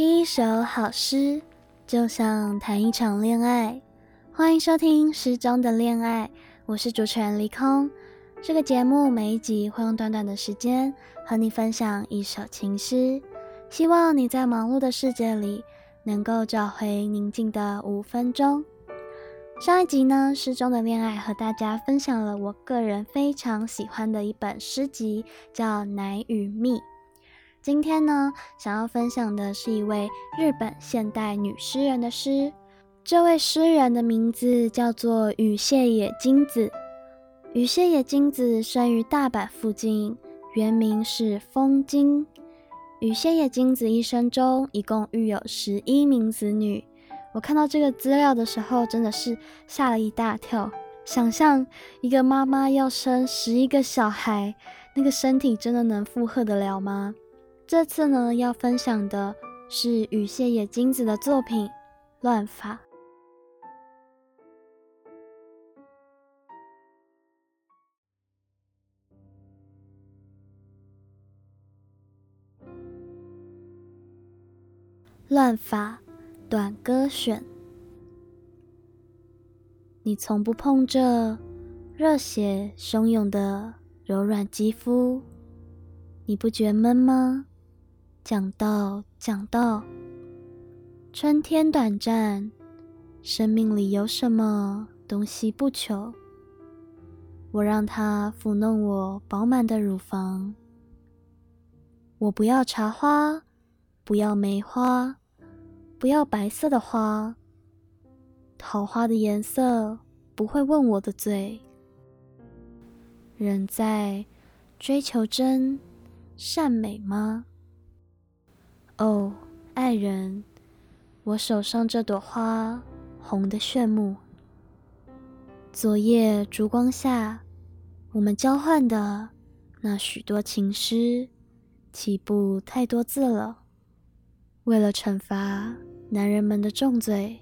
听一首好诗，就像谈一场恋爱。欢迎收听《诗中的恋爱》，我是主持人离空。这个节目每一集会用短短的时间和你分享一首情诗，希望你在忙碌的世界里能够找回宁静的五分钟。上一集呢，《诗中的恋爱》和大家分享了我个人非常喜欢的一本诗集，叫《奶与蜜》。今天呢，想要分享的是一位日本现代女诗人的诗。这位诗人的名字叫做羽谢野晶子。羽谢野晶子生于大阪附近，原名是丰金。羽谢野晶子一生中一共育有十一名子女。我看到这个资料的时候，真的是吓了一大跳。想象一个妈妈要生十一个小孩，那个身体真的能负荷得了吗？这次呢，要分享的是羽谢野晶子的作品《乱发》。乱发短歌选，你从不碰这热血汹涌的柔软肌肤，你不觉闷吗？讲道，讲道，春天短暂，生命里有什么东西不求？我让它抚弄我饱满的乳房。我不要茶花，不要梅花，不要白色的花。桃花的颜色不会问我的嘴。人在追求真善美吗？哦，爱人，我手上这朵花红得炫目。昨夜烛光下，我们交换的那许多情诗，岂不太多字了？为了惩罚男人们的重罪，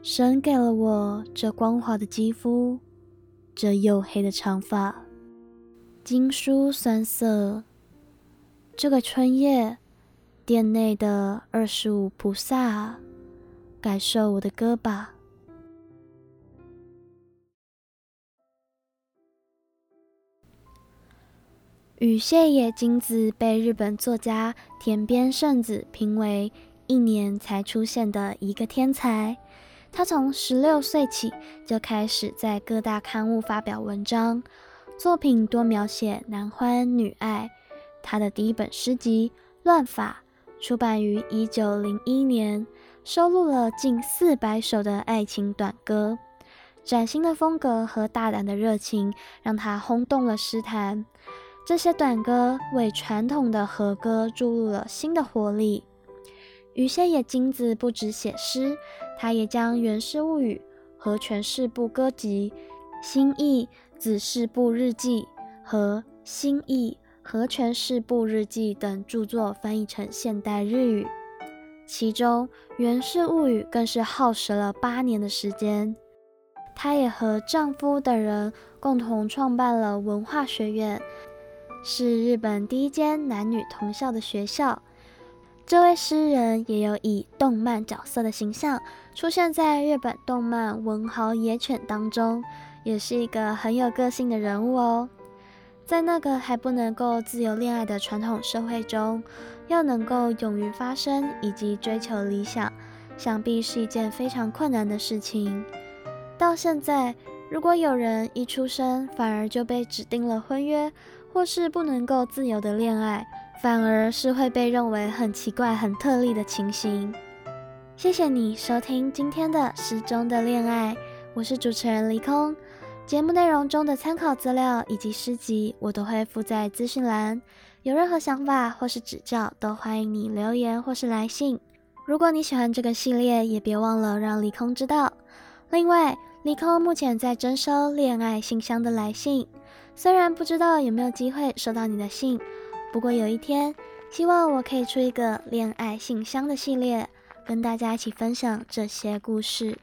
神给了我这光滑的肌肤，这黝黑的长发，经书酸涩。这个春夜。殿内的二十五菩萨，感受我的歌吧。羽谢野金子被日本作家田边圣子评为一年才出现的一个天才。他从十六岁起就开始在各大刊物发表文章，作品多描写男欢女爱。他的第一本诗集《乱法》。出版于一九零一年，收录了近四百首的爱情短歌。崭新的风格和大胆的热情，让他轰动了诗坛。这些短歌为传统的和歌注入了新的活力。羽谢野金子不止写诗，他也将《源氏物语》《和泉氏部歌集》《新意子氏部日记》和《新意》《和泉氏部日记》等著作翻译成现代日语，其中《源氏物语》更是耗时了八年的时间。她也和丈夫等人共同创办了文化学院，是日本第一间男女同校的学校。这位诗人也有以动漫角色的形象出现在日本动漫《文豪野犬》当中，也是一个很有个性的人物哦。在那个还不能够自由恋爱的传统社会中，要能够勇于发声以及追求理想，想必是一件非常困难的事情。到现在，如果有人一出生反而就被指定了婚约，或是不能够自由的恋爱，反而是会被认为很奇怪、很特例的情形。谢谢你收听今天的《诗中的恋爱》，我是主持人离空。节目内容中的参考资料以及诗集，我都会附在资讯栏。有任何想法或是指教，都欢迎你留言或是来信。如果你喜欢这个系列，也别忘了让离空知道。另外，离空目前在征收恋爱信箱的来信，虽然不知道有没有机会收到你的信，不过有一天，希望我可以出一个恋爱信箱的系列，跟大家一起分享这些故事。